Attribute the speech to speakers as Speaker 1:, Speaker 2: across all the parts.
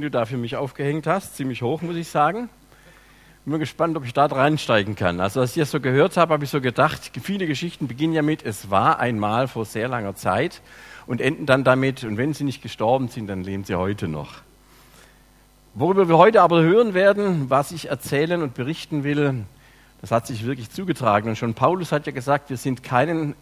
Speaker 1: die du da für mich aufgehängt hast. Ziemlich hoch, muss ich sagen. Bin gespannt, ob ich da reinsteigen kann. Also, als ich das so gehört habe, habe ich so gedacht, viele Geschichten beginnen ja mit, es war einmal vor sehr langer Zeit und enden dann damit, und wenn sie nicht gestorben sind, dann leben sie heute noch. Worüber wir heute aber hören werden, was ich erzählen und berichten will, das hat sich wirklich zugetragen. Und schon Paulus hat ja gesagt, wir sind keinen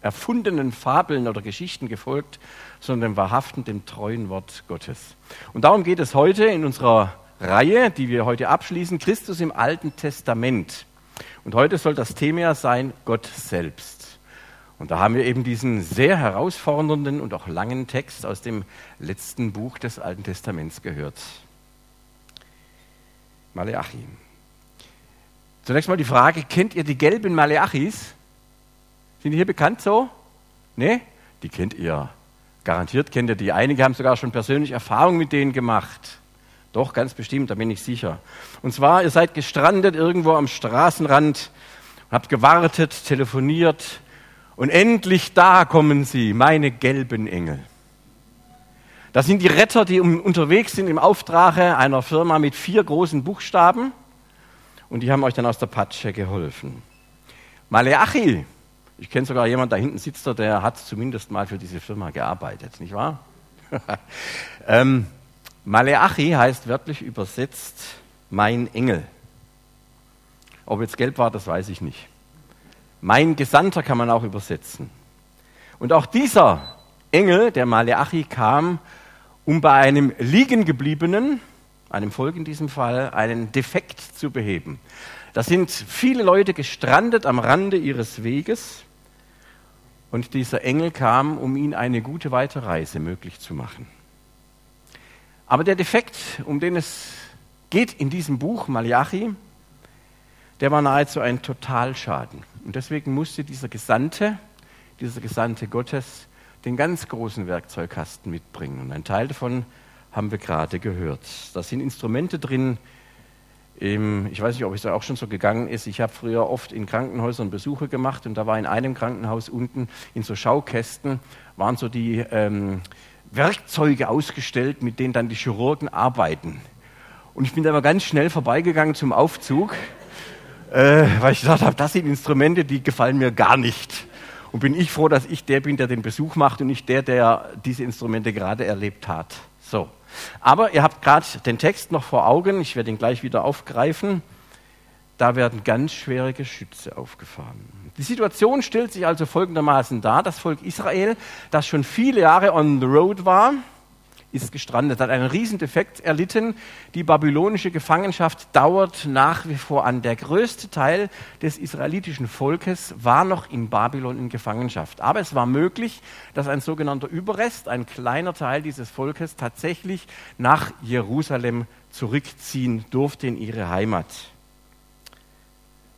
Speaker 1: erfundenen Fabeln oder Geschichten gefolgt, sondern dem wahrhaften, dem treuen Wort Gottes. Und darum geht es heute in unserer Reihe, die wir heute abschließen, Christus im Alten Testament. Und heute soll das Thema sein Gott selbst. Und da haben wir eben diesen sehr herausfordernden und auch langen Text aus dem letzten Buch des Alten Testaments gehört. Maleachi. Zunächst mal die Frage, kennt ihr die gelben Maleachis? Sind die hier bekannt so? Ne? Die kennt ihr. Garantiert kennt ihr die. Einige haben sogar schon persönlich Erfahrungen mit denen gemacht. Doch, ganz bestimmt, da bin ich sicher. Und zwar, ihr seid gestrandet irgendwo am Straßenrand, habt gewartet, telefoniert und endlich da kommen sie, meine gelben Engel. Das sind die Retter, die unterwegs sind im Auftrag einer Firma mit vier großen Buchstaben und die haben euch dann aus der Patsche geholfen. Maleachi, ich kenne sogar jemanden, da hinten sitzt er, der hat zumindest mal für diese Firma gearbeitet, nicht wahr? ähm, Maleachi heißt wörtlich übersetzt mein Engel. Ob jetzt gelb war, das weiß ich nicht. Mein Gesandter kann man auch übersetzen. Und auch dieser Engel, der Maleachi, kam um bei einem Liegengebliebenen, einem Volk in diesem Fall, einen Defekt zu beheben. Da sind viele Leute gestrandet am Rande ihres Weges und dieser Engel kam, um ihnen eine gute Weiterreise möglich zu machen. Aber der Defekt, um den es geht in diesem Buch Malachi, der war nahezu ein Totalschaden. Und deswegen musste dieser Gesandte, dieser Gesandte Gottes, den ganz großen Werkzeugkasten mitbringen. Und ein Teil davon haben wir gerade gehört. Da sind Instrumente drin. Ich weiß nicht, ob es da auch schon so gegangen ist. Ich habe früher oft in Krankenhäusern Besuche gemacht und da war in einem Krankenhaus unten in so Schaukästen waren so die ähm, Werkzeuge ausgestellt, mit denen dann die Chirurgen arbeiten. Und ich bin da mal ganz schnell vorbeigegangen zum Aufzug, äh, weil ich gedacht habe, das sind Instrumente, die gefallen mir gar nicht. Und bin ich froh, dass ich der bin, der den Besuch macht und nicht der, der diese Instrumente gerade erlebt hat. So. Aber ihr habt gerade den Text noch vor Augen, ich werde ihn gleich wieder aufgreifen. Da werden ganz schwere Geschütze aufgefahren. Die Situation stellt sich also folgendermaßen dar. Das Volk Israel, das schon viele Jahre on the road war, ist gestrandet, hat einen Riesendefekt erlitten. Die babylonische Gefangenschaft dauert nach wie vor an. Der größte Teil des israelitischen Volkes war noch in Babylon in Gefangenschaft. Aber es war möglich, dass ein sogenannter Überrest, ein kleiner Teil dieses Volkes, tatsächlich nach Jerusalem zurückziehen durfte in ihre Heimat.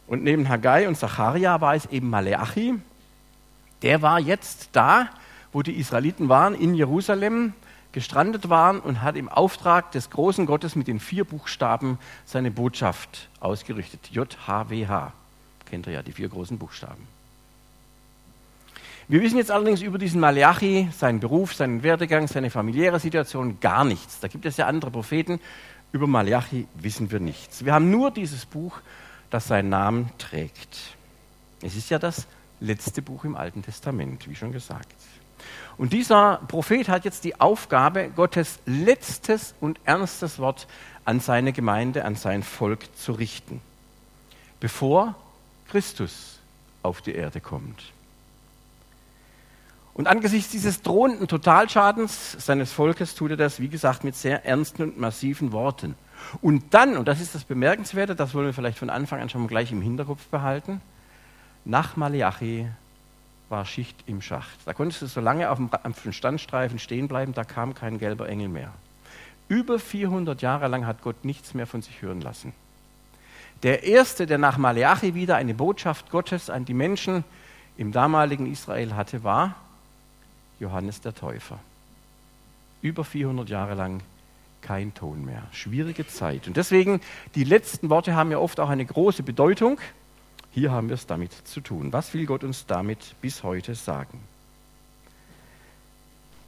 Speaker 1: Und neben Haggai und Zacharia war es eben Maleachi. Der war jetzt da, wo die Israeliten waren, in Jerusalem gestrandet waren und hat im Auftrag des großen Gottes mit den vier Buchstaben seine Botschaft ausgerichtet. J-H-W-H. Kennt ihr ja, die vier großen Buchstaben. Wir wissen jetzt allerdings über diesen Malachi, seinen Beruf, seinen Werdegang, seine familiäre Situation gar nichts. Da gibt es ja andere Propheten. Über Malachi wissen wir nichts. Wir haben nur dieses Buch, das seinen Namen trägt. Es ist ja das letzte Buch im Alten Testament, wie schon gesagt. Und dieser Prophet hat jetzt die Aufgabe, Gottes letztes und ernstes Wort an seine Gemeinde, an sein Volk zu richten, bevor Christus auf die Erde kommt. Und angesichts dieses drohenden Totalschadens seines Volkes tut er das, wie gesagt, mit sehr ernsten und massiven Worten. Und dann, und das ist das Bemerkenswerte, das wollen wir vielleicht von Anfang an schon mal gleich im Hinterkopf behalten, nach Malachi war Schicht im Schacht. Da konntest du so lange auf dem, Standstreifen stehen bleiben, da kam kein gelber Engel mehr. Über 400 Jahre lang hat Gott nichts mehr von sich hören lassen. Der erste, der nach Maleachi wieder eine Botschaft Gottes an die Menschen im damaligen Israel hatte, war Johannes der Täufer. Über 400 Jahre lang kein Ton mehr. Schwierige Zeit. Und deswegen, die letzten Worte haben ja oft auch eine große Bedeutung. Hier haben wir es damit zu tun. Was will Gott uns damit bis heute sagen?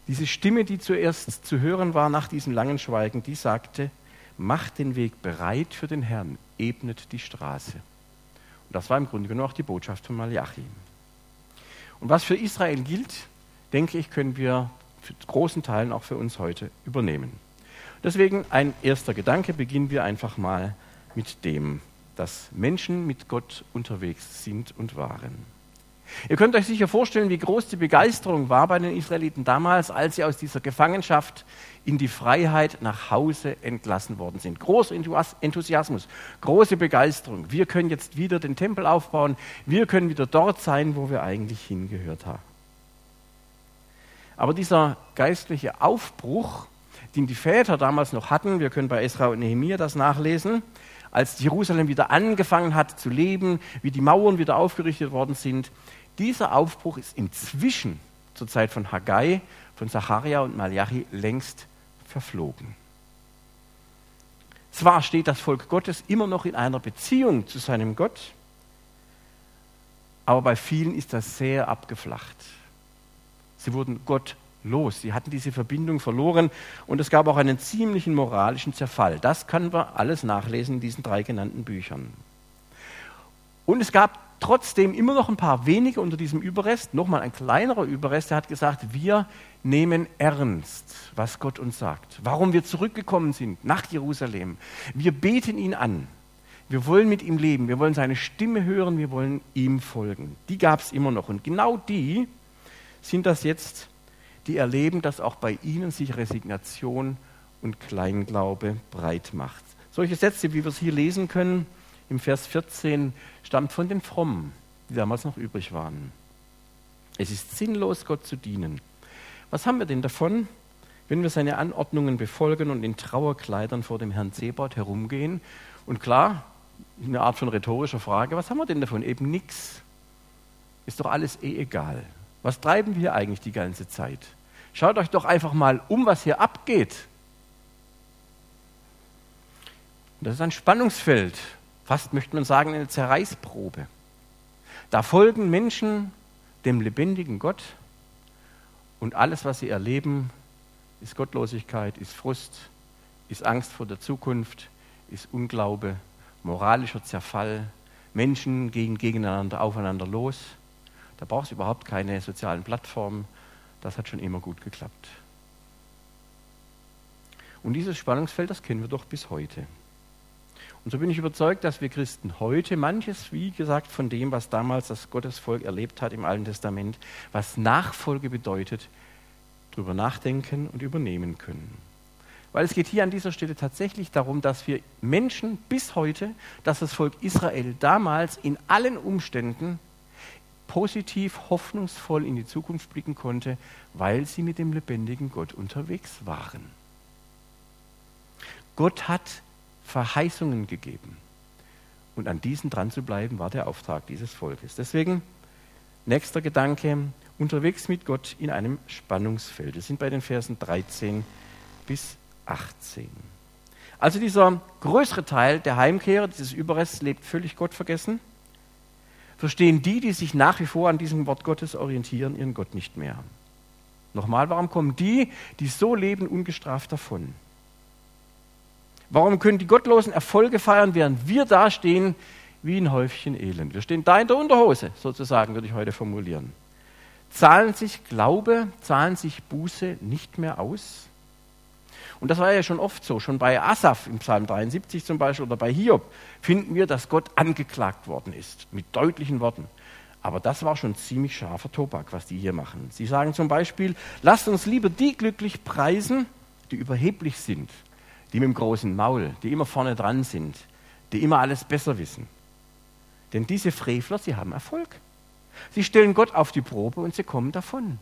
Speaker 1: Diese Stimme, die zuerst zu hören war nach diesem langen Schweigen, die sagte, macht den Weg bereit für den Herrn, ebnet die Straße. Und das war im Grunde genommen auch die Botschaft von Malachi. Und was für Israel gilt, denke ich, können wir zu großen Teilen auch für uns heute übernehmen. Deswegen ein erster Gedanke, beginnen wir einfach mal mit dem, dass Menschen mit Gott unterwegs sind und waren. Ihr könnt euch sicher vorstellen, wie groß die Begeisterung war bei den Israeliten damals, als sie aus dieser Gefangenschaft in die Freiheit nach Hause entlassen worden sind. Großer Enthusiasmus, große Begeisterung. Wir können jetzt wieder den Tempel aufbauen. Wir können wieder dort sein, wo wir eigentlich hingehört haben. Aber dieser geistliche Aufbruch, den die Väter damals noch hatten, wir können bei Esra und Nehemiah das nachlesen, als Jerusalem wieder angefangen hat zu leben, wie die Mauern wieder aufgerichtet worden sind, dieser Aufbruch ist inzwischen zur Zeit von Haggai, von Zacharia und Malachi längst verflogen. Zwar steht das Volk Gottes immer noch in einer Beziehung zu seinem Gott, aber bei vielen ist das sehr abgeflacht. Sie wurden Gott los. Sie hatten diese Verbindung verloren und es gab auch einen ziemlichen moralischen Zerfall. Das können wir alles nachlesen in diesen drei genannten Büchern. Und es gab trotzdem immer noch ein paar wenige unter diesem Überrest, nochmal ein kleinerer Überrest, der hat gesagt, wir nehmen ernst, was Gott uns sagt, warum wir zurückgekommen sind nach Jerusalem. Wir beten ihn an. Wir wollen mit ihm leben, wir wollen seine Stimme hören, wir wollen ihm folgen. Die gab es immer noch. Und genau die sind das jetzt, die erleben, dass auch bei ihnen sich Resignation und Kleinglaube breit macht. Solche Sätze, wie wir es hier lesen können, im Vers 14 stammt von den Frommen, die damals noch übrig waren. Es ist sinnlos, Gott zu dienen. Was haben wir denn davon, wenn wir seine Anordnungen befolgen und in Trauerkleidern vor dem Herrn Zebaut herumgehen? Und klar, eine Art von rhetorischer Frage, was haben wir denn davon? Eben nichts. Ist doch alles eh egal. Was treiben wir eigentlich die ganze Zeit? Schaut euch doch einfach mal um, was hier abgeht. Das ist ein Spannungsfeld, fast möchte man sagen, eine Zerreißprobe. Da folgen Menschen dem lebendigen Gott und alles, was sie erleben, ist Gottlosigkeit, ist Frust, ist Angst vor der Zukunft, ist Unglaube, moralischer Zerfall. Menschen gehen gegeneinander aufeinander los. Da braucht es überhaupt keine sozialen Plattformen. Das hat schon immer gut geklappt. Und dieses Spannungsfeld, das kennen wir doch bis heute. Und so bin ich überzeugt, dass wir Christen heute manches, wie gesagt, von dem, was damals das Gottesvolk erlebt hat im Alten Testament, was Nachfolge bedeutet, darüber nachdenken und übernehmen können. Weil es geht hier an dieser Stelle tatsächlich darum, dass wir Menschen bis heute, dass das Volk Israel damals in allen Umständen positiv, hoffnungsvoll in die Zukunft blicken konnte, weil sie mit dem lebendigen Gott unterwegs waren. Gott hat Verheißungen gegeben. Und an diesen dran zu bleiben, war der Auftrag dieses Volkes. Deswegen, nächster Gedanke, unterwegs mit Gott in einem Spannungsfeld. Wir sind bei den Versen 13 bis 18. Also dieser größere Teil der Heimkehrer, dieses Überrests, lebt völlig gottvergessen. Verstehen die, die sich nach wie vor an diesem Wort Gottes orientieren, ihren Gott nicht mehr. Nochmal, warum kommen die, die so leben, ungestraft davon? Warum können die Gottlosen Erfolge feiern, während wir dastehen wie ein Häufchen Elend? Wir stehen da in der Unterhose, sozusagen, würde ich heute formulieren. Zahlen sich Glaube, zahlen sich Buße nicht mehr aus? Und das war ja schon oft so. Schon bei Asaf im Psalm 73 zum Beispiel oder bei Hiob finden wir, dass Gott angeklagt worden ist, mit deutlichen Worten. Aber das war schon ziemlich scharfer Tobak, was die hier machen. Sie sagen zum Beispiel, lasst uns lieber die glücklich preisen, die überheblich sind die mit dem großen Maul, die immer vorne dran sind, die immer alles besser wissen. Denn diese Frevler, sie haben Erfolg. Sie stellen Gott auf die Probe und sie kommen davon.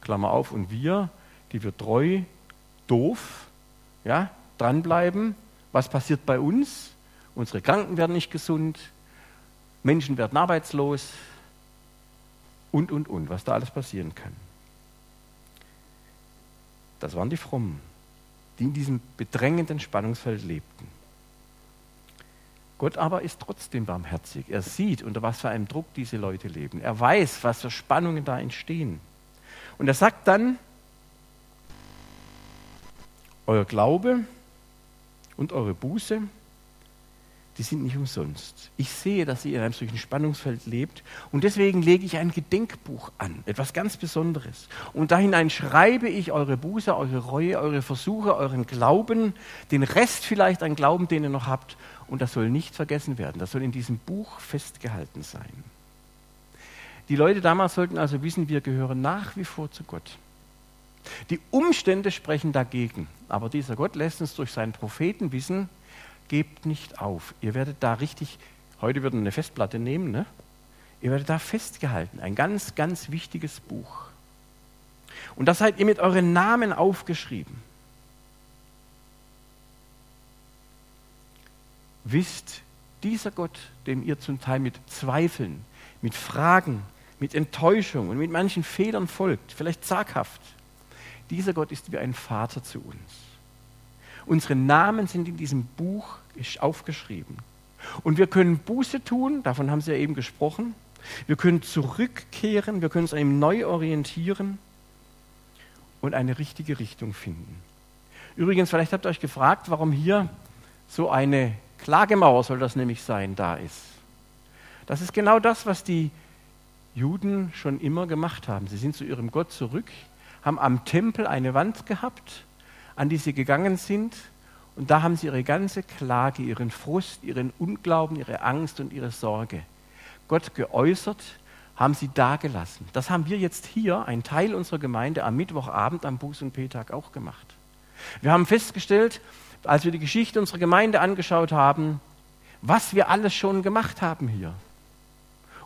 Speaker 1: Klammer auf, und wir, die wir treu, doof, ja, dranbleiben, was passiert bei uns? Unsere Kranken werden nicht gesund, Menschen werden arbeitslos und, und, und, was da alles passieren kann. Das waren die Frommen die in diesem bedrängenden Spannungsfeld lebten. Gott aber ist trotzdem barmherzig. Er sieht, unter was für einem Druck diese Leute leben. Er weiß, was für Spannungen da entstehen. Und er sagt dann, euer Glaube und eure Buße, die sind nicht umsonst. Ich sehe, dass ihr in einem solchen Spannungsfeld lebt und deswegen lege ich ein Gedenkbuch an, etwas ganz Besonderes. Und da hinein schreibe ich eure Buße, eure Reue, eure Versuche, euren Glauben, den Rest vielleicht an Glauben, den ihr noch habt. Und das soll nicht vergessen werden. Das soll in diesem Buch festgehalten sein. Die Leute damals sollten also wissen, wir gehören nach wie vor zu Gott. Die Umstände sprechen dagegen, aber dieser Gott lässt uns durch seinen Propheten wissen, gebt nicht auf. Ihr werdet da richtig, heute würden eine Festplatte nehmen, ne? ihr werdet da festgehalten. Ein ganz, ganz wichtiges Buch. Und das seid ihr mit euren Namen aufgeschrieben. Wisst, dieser Gott, dem ihr zum Teil mit Zweifeln, mit Fragen, mit Enttäuschung und mit manchen Fehlern folgt, vielleicht zaghaft, dieser Gott ist wie ein Vater zu uns. Unsere Namen sind in diesem Buch aufgeschrieben. Und wir können Buße tun, davon haben Sie ja eben gesprochen. Wir können zurückkehren, wir können uns an ihm neu orientieren und eine richtige Richtung finden. Übrigens, vielleicht habt ihr euch gefragt, warum hier so eine Klagemauer soll das nämlich sein, da ist. Das ist genau das, was die Juden schon immer gemacht haben. Sie sind zu ihrem Gott zurück, haben am Tempel eine Wand gehabt, an die sie gegangen sind, und da haben sie ihre ganze Klage, ihren Frust, ihren Unglauben, ihre Angst und ihre Sorge Gott geäußert, haben sie dagelassen. Das haben wir jetzt hier, ein Teil unserer Gemeinde, am Mittwochabend am Buß- und Petag auch gemacht. Wir haben festgestellt, als wir die Geschichte unserer Gemeinde angeschaut haben, was wir alles schon gemacht haben hier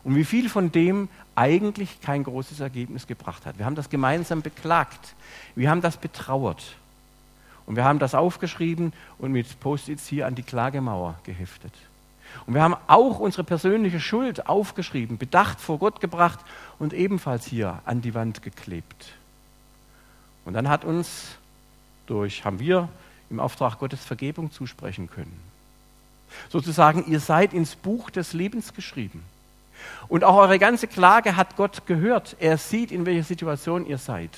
Speaker 1: und wie viel von dem eigentlich kein großes Ergebnis gebracht hat. Wir haben das gemeinsam beklagt, wir haben das betrauert und wir haben das aufgeschrieben und mit Post-its hier an die Klagemauer geheftet. Und wir haben auch unsere persönliche Schuld aufgeschrieben, bedacht vor Gott gebracht und ebenfalls hier an die Wand geklebt. Und dann hat uns durch, haben wir im Auftrag Gottes Vergebung zusprechen können. Sozusagen, ihr seid ins Buch des Lebens geschrieben. Und auch eure ganze Klage hat Gott gehört. Er sieht, in welcher Situation ihr seid.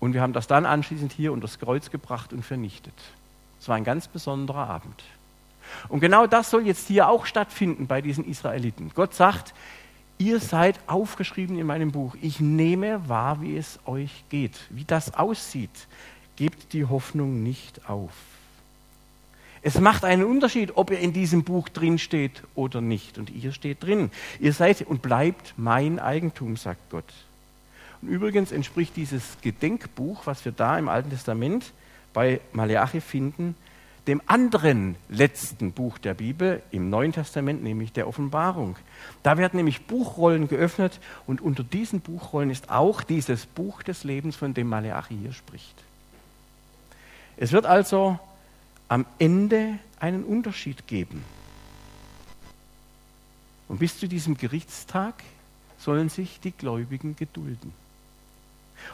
Speaker 1: Und wir haben das dann anschließend hier unter das Kreuz gebracht und vernichtet. Es war ein ganz besonderer Abend. Und genau das soll jetzt hier auch stattfinden bei diesen Israeliten. Gott sagt, ihr seid aufgeschrieben in meinem Buch. Ich nehme wahr, wie es euch geht, wie das aussieht. Gebt die Hoffnung nicht auf. Es macht einen Unterschied, ob ihr in diesem Buch drin steht oder nicht. Und ihr steht drin. Ihr seid und bleibt mein Eigentum, sagt Gott. Und übrigens entspricht dieses Gedenkbuch, was wir da im Alten Testament bei Maleachi finden, dem anderen letzten Buch der Bibel im Neuen Testament, nämlich der Offenbarung. Da werden nämlich Buchrollen geöffnet und unter diesen Buchrollen ist auch dieses Buch des Lebens, von dem Maleachi hier spricht. Es wird also am Ende einen Unterschied geben. Und bis zu diesem Gerichtstag sollen sich die Gläubigen gedulden.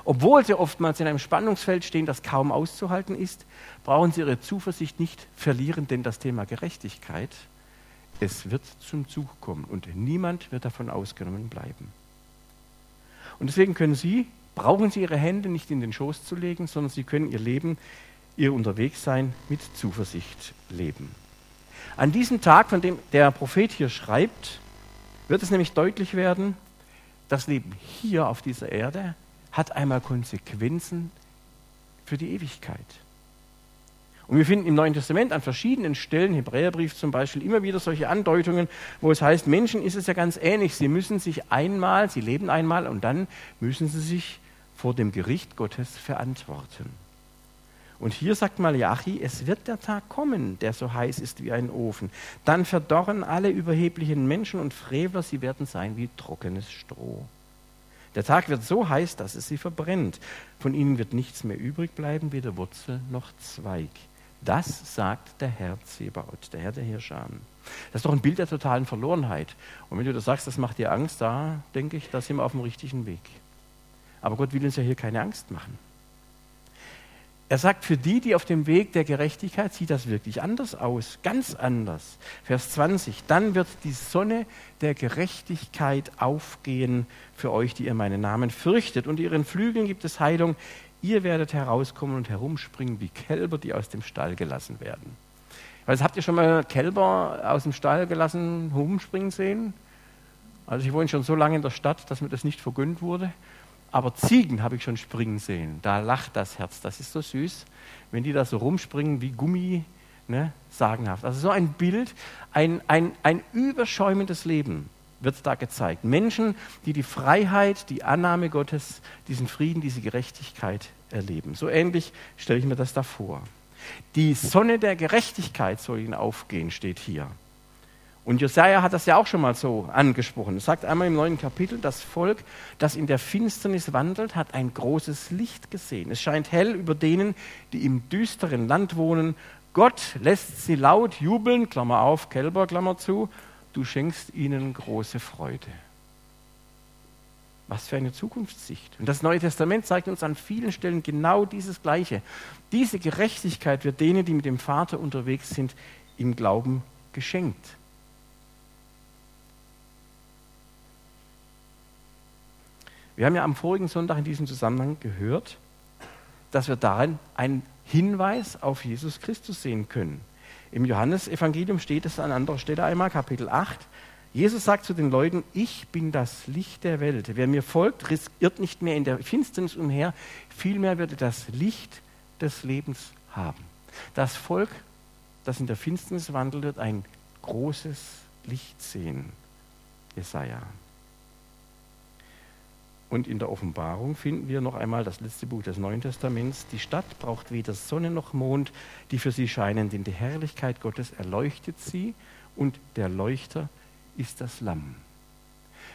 Speaker 1: Obwohl sie oftmals in einem Spannungsfeld stehen, das kaum auszuhalten ist, brauchen sie ihre Zuversicht nicht verlieren, denn das Thema Gerechtigkeit, es wird zum Zug kommen und niemand wird davon ausgenommen bleiben. Und deswegen können Sie, brauchen Sie Ihre Hände nicht in den Schoß zu legen, sondern Sie können Ihr Leben ihr Unterwegssein mit Zuversicht leben. An diesem Tag, von dem der Prophet hier schreibt, wird es nämlich deutlich werden, das Leben hier auf dieser Erde hat einmal Konsequenzen für die Ewigkeit. Und wir finden im Neuen Testament an verschiedenen Stellen, Hebräerbrief zum Beispiel, immer wieder solche Andeutungen, wo es heißt, Menschen ist es ja ganz ähnlich. Sie müssen sich einmal, sie leben einmal und dann müssen sie sich vor dem Gericht Gottes verantworten. Und hier sagt Malachi, es wird der Tag kommen, der so heiß ist wie ein Ofen. Dann verdorren alle überheblichen Menschen und Frevler, sie werden sein wie trockenes Stroh. Der Tag wird so heiß, dass es sie verbrennt. Von ihnen wird nichts mehr übrig bleiben, weder Wurzel noch Zweig. Das sagt der Herr Zebaut, der Herr der Hirscharen. Das ist doch ein Bild der totalen Verlorenheit. Und wenn du das sagst, das macht dir Angst, da denke ich, da sind wir auf dem richtigen Weg. Aber Gott will uns ja hier keine Angst machen. Er sagt, für die, die auf dem Weg der Gerechtigkeit, sieht das wirklich anders aus, ganz anders. Vers 20, dann wird die Sonne der Gerechtigkeit aufgehen für euch, die ihr meinen Namen fürchtet. Und ihren Flügeln gibt es Heilung. Ihr werdet herauskommen und herumspringen wie Kälber, die aus dem Stall gelassen werden. Also habt ihr schon mal Kälber aus dem Stall gelassen herumspringen sehen? Also ich wohne schon so lange in der Stadt, dass mir das nicht vergönnt wurde. Aber Ziegen habe ich schon springen sehen. Da lacht das Herz. Das ist so süß, wenn die da so rumspringen wie Gummi, ne? sagenhaft. Also so ein Bild, ein, ein, ein überschäumendes Leben wird da gezeigt. Menschen, die die Freiheit, die Annahme Gottes, diesen Frieden, diese Gerechtigkeit erleben. So ähnlich stelle ich mir das da vor. Die Sonne der Gerechtigkeit soll ihnen aufgehen, steht hier. Und Jesaja hat das ja auch schon mal so angesprochen. Er sagt einmal im neuen Kapitel, das Volk, das in der Finsternis wandelt, hat ein großes Licht gesehen. Es scheint hell über denen, die im düsteren Land wohnen. Gott lässt sie laut jubeln, Klammer auf, Kälber, Klammer zu. Du schenkst ihnen große Freude. Was für eine Zukunftssicht. Und das Neue Testament zeigt uns an vielen Stellen genau dieses Gleiche. Diese Gerechtigkeit wird denen, die mit dem Vater unterwegs sind, im Glauben geschenkt. Wir haben ja am vorigen Sonntag in diesem Zusammenhang gehört, dass wir darin einen Hinweis auf Jesus Christus sehen können. Im Johannesevangelium steht es an anderer Stelle einmal, Kapitel 8. Jesus sagt zu den Leuten, ich bin das Licht der Welt. Wer mir folgt, irrt nicht mehr in der Finsternis umher, vielmehr wird er das Licht des Lebens haben. Das Volk, das in der Finsternis wandelt, wird ein großes Licht sehen. Jesaja. Und in der Offenbarung finden wir noch einmal das letzte Buch des Neuen Testaments. Die Stadt braucht weder Sonne noch Mond, die für sie scheinen, denn die Herrlichkeit Gottes erleuchtet sie und der Leuchter ist das Lamm.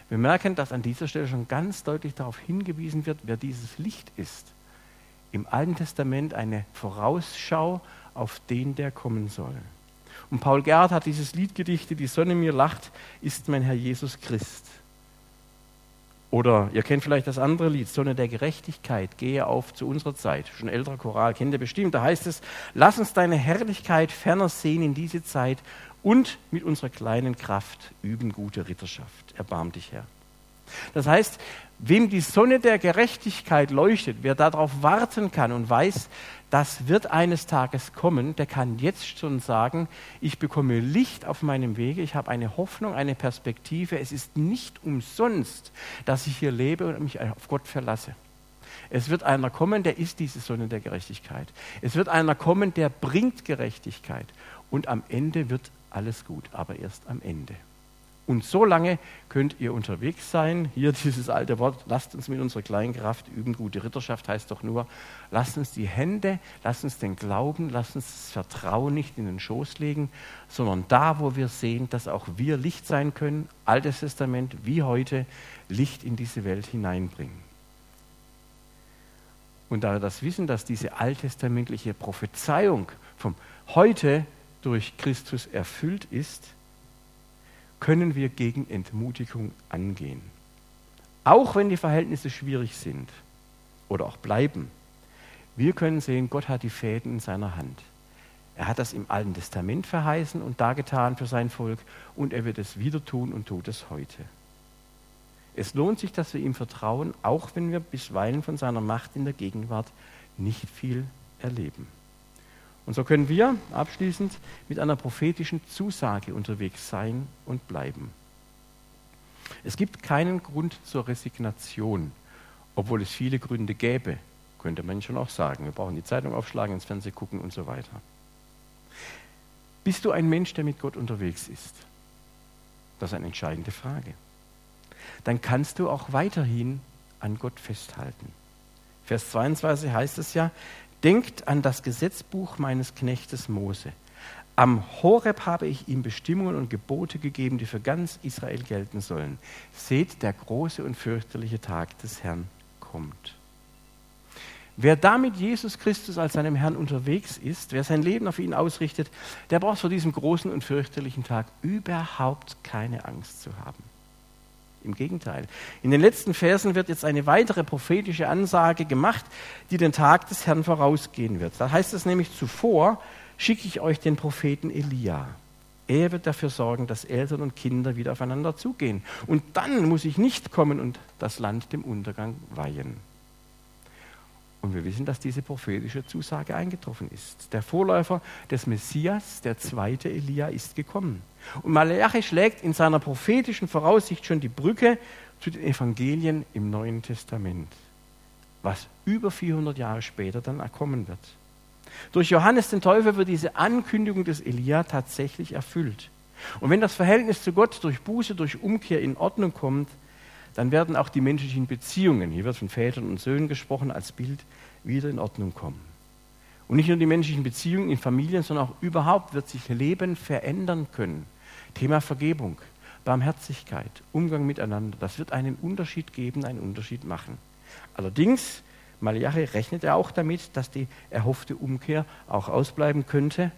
Speaker 1: Wir merken, dass an dieser Stelle schon ganz deutlich darauf hingewiesen wird, wer dieses Licht ist. Im Alten Testament eine Vorausschau auf den, der kommen soll. Und Paul Gerhard hat dieses Lied gedichtet, Die Sonne mir lacht, ist mein Herr Jesus Christ. Oder ihr kennt vielleicht das andere Lied, Sonne der Gerechtigkeit, gehe auf zu unserer Zeit. Schon älterer Choral, kennt ihr bestimmt. Da heißt es, lass uns deine Herrlichkeit ferner sehen in diese Zeit und mit unserer kleinen Kraft üben gute Ritterschaft. Erbarm dich, Herr. Das heißt, wem die Sonne der Gerechtigkeit leuchtet, wer darauf warten kann und weiß, das wird eines Tages kommen, der kann jetzt schon sagen, ich bekomme Licht auf meinem Wege, ich habe eine Hoffnung, eine Perspektive. Es ist nicht umsonst, dass ich hier lebe und mich auf Gott verlasse. Es wird einer kommen, der ist diese Sonne der Gerechtigkeit. Es wird einer kommen, der bringt Gerechtigkeit. Und am Ende wird alles gut, aber erst am Ende. Und so lange könnt ihr unterwegs sein. Hier dieses alte Wort, lasst uns mit unserer kleinen Kraft üben. Gute Ritterschaft heißt doch nur, lasst uns die Hände, lasst uns den Glauben, lasst uns das Vertrauen nicht in den Schoß legen, sondern da, wo wir sehen, dass auch wir Licht sein können, Altes Testament wie heute, Licht in diese Welt hineinbringen. Und da wir das wissen, dass diese alttestamentliche Prophezeiung vom heute durch Christus erfüllt ist, können wir gegen Entmutigung angehen. Auch wenn die Verhältnisse schwierig sind oder auch bleiben. Wir können sehen, Gott hat die Fäden in seiner Hand. Er hat das im Alten Testament verheißen und dargetan für sein Volk und er wird es wieder tun und tut es heute. Es lohnt sich, dass wir ihm vertrauen, auch wenn wir bisweilen von seiner Macht in der Gegenwart nicht viel erleben. Und so können wir abschließend mit einer prophetischen Zusage unterwegs sein und bleiben. Es gibt keinen Grund zur Resignation, obwohl es viele Gründe gäbe, könnte man schon auch sagen. Wir brauchen die Zeitung aufschlagen, ins Fernsehen gucken und so weiter. Bist du ein Mensch, der mit Gott unterwegs ist? Das ist eine entscheidende Frage. Dann kannst du auch weiterhin an Gott festhalten. Vers 22 heißt es ja, Denkt an das Gesetzbuch meines Knechtes Mose. Am Horeb habe ich ihm Bestimmungen und Gebote gegeben, die für ganz Israel gelten sollen. Seht, der große und fürchterliche Tag des Herrn kommt. Wer da mit Jesus Christus als seinem Herrn unterwegs ist, wer sein Leben auf ihn ausrichtet, der braucht vor diesem großen und fürchterlichen Tag überhaupt keine Angst zu haben. Im Gegenteil. In den letzten Versen wird jetzt eine weitere prophetische Ansage gemacht, die den Tag des Herrn vorausgehen wird. Da heißt es nämlich zuvor, schicke ich euch den Propheten Elia. Er wird dafür sorgen, dass Eltern und Kinder wieder aufeinander zugehen. Und dann muss ich nicht kommen und das Land dem Untergang weihen. Und wir wissen, dass diese prophetische Zusage eingetroffen ist. Der Vorläufer des Messias, der zweite Elia, ist gekommen. Und Malachi schlägt in seiner prophetischen Voraussicht schon die Brücke zu den Evangelien im Neuen Testament, was über 400 Jahre später dann erkommen wird. Durch Johannes den Täufer wird diese Ankündigung des Elia tatsächlich erfüllt. Und wenn das Verhältnis zu Gott durch Buße, durch Umkehr in Ordnung kommt, dann werden auch die menschlichen Beziehungen, hier wird von Vätern und Söhnen gesprochen als Bild, wieder in Ordnung kommen. Und nicht nur die menschlichen Beziehungen in Familien, sondern auch überhaupt wird sich Leben verändern können. Thema Vergebung, Barmherzigkeit, Umgang miteinander, das wird einen Unterschied geben, einen Unterschied machen. Allerdings Malachi rechnet er auch damit, dass die erhoffte Umkehr auch ausbleiben könnte,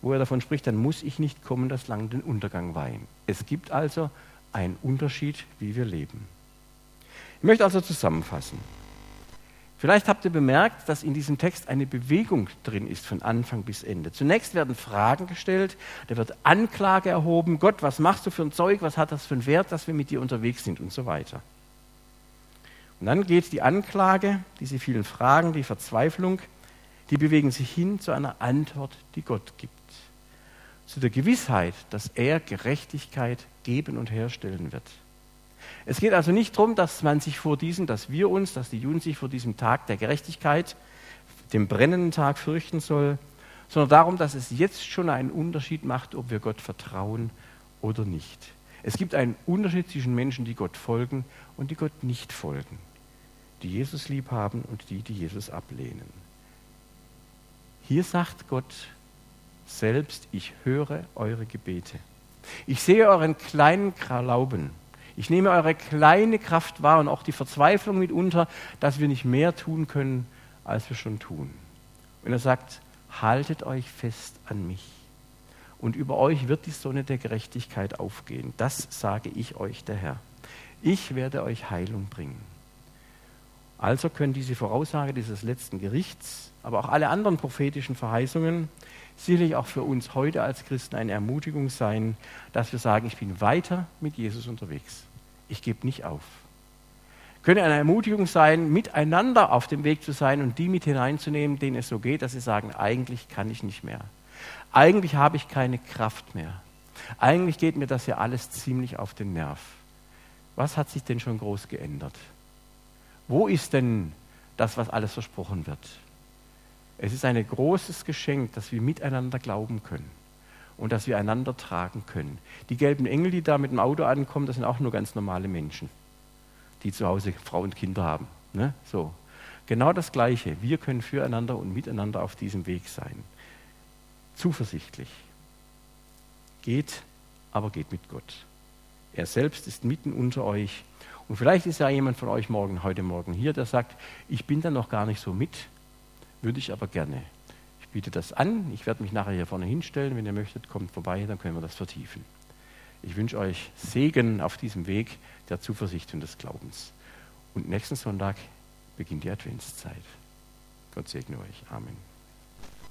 Speaker 1: wo er davon spricht, dann muss ich nicht kommen, das Land den Untergang weihen. Es gibt also einen Unterschied, wie wir leben. Ich möchte also zusammenfassen. Vielleicht habt ihr bemerkt, dass in diesem Text eine Bewegung drin ist von Anfang bis Ende. Zunächst werden Fragen gestellt, da wird Anklage erhoben, Gott, was machst du für ein Zeug, was hat das für einen Wert, dass wir mit dir unterwegs sind und so weiter. Und dann geht die Anklage, diese vielen Fragen, die Verzweiflung, die bewegen sich hin zu einer Antwort, die Gott gibt. Zu der Gewissheit, dass er Gerechtigkeit geben und herstellen wird. Es geht also nicht darum, dass man sich vor diesem, dass wir uns, dass die Juden sich vor diesem Tag der Gerechtigkeit, dem brennenden Tag fürchten soll, sondern darum, dass es jetzt schon einen Unterschied macht, ob wir Gott vertrauen oder nicht. Es gibt einen Unterschied zwischen Menschen, die Gott folgen und die Gott nicht folgen die Jesus lieb haben und die, die Jesus ablehnen. Hier sagt Gott selbst, ich höre eure Gebete. Ich sehe euren kleinen Glauben. Ich nehme eure kleine Kraft wahr und auch die Verzweiflung mitunter, dass wir nicht mehr tun können, als wir schon tun. Und er sagt, haltet euch fest an mich. Und über euch wird die Sonne der Gerechtigkeit aufgehen. Das sage ich euch, der Herr. Ich werde euch Heilung bringen. Also können diese Voraussage dieses letzten Gerichts, aber auch alle anderen prophetischen Verheißungen sicherlich auch für uns heute als Christen eine Ermutigung sein, dass wir sagen, ich bin weiter mit Jesus unterwegs. Ich gebe nicht auf. Könnte eine Ermutigung sein, miteinander auf dem Weg zu sein und die mit hineinzunehmen, denen es so geht, dass sie sagen, eigentlich kann ich nicht mehr. Eigentlich habe ich keine Kraft mehr. Eigentlich geht mir das ja alles ziemlich auf den Nerv. Was hat sich denn schon groß geändert? Wo ist denn das, was alles versprochen wird? Es ist ein großes Geschenk, dass wir miteinander glauben können und dass wir einander tragen können. Die gelben Engel, die da mit dem Auto ankommen, das sind auch nur ganz normale Menschen, die zu Hause Frau und Kinder haben. Ne? So. Genau das Gleiche. Wir können füreinander und miteinander auf diesem Weg sein. Zuversichtlich. Geht, aber geht mit Gott. Er selbst ist mitten unter euch und vielleicht ist ja jemand von euch morgen, heute Morgen hier, der sagt, ich bin da noch gar nicht so mit, würde ich aber gerne. Ich biete das an, ich werde mich nachher hier vorne hinstellen. Wenn ihr möchtet, kommt vorbei, dann können wir das vertiefen. Ich wünsche euch Segen auf diesem Weg der Zuversicht und des Glaubens. Und nächsten Sonntag beginnt die Adventszeit. Gott segne euch. Amen.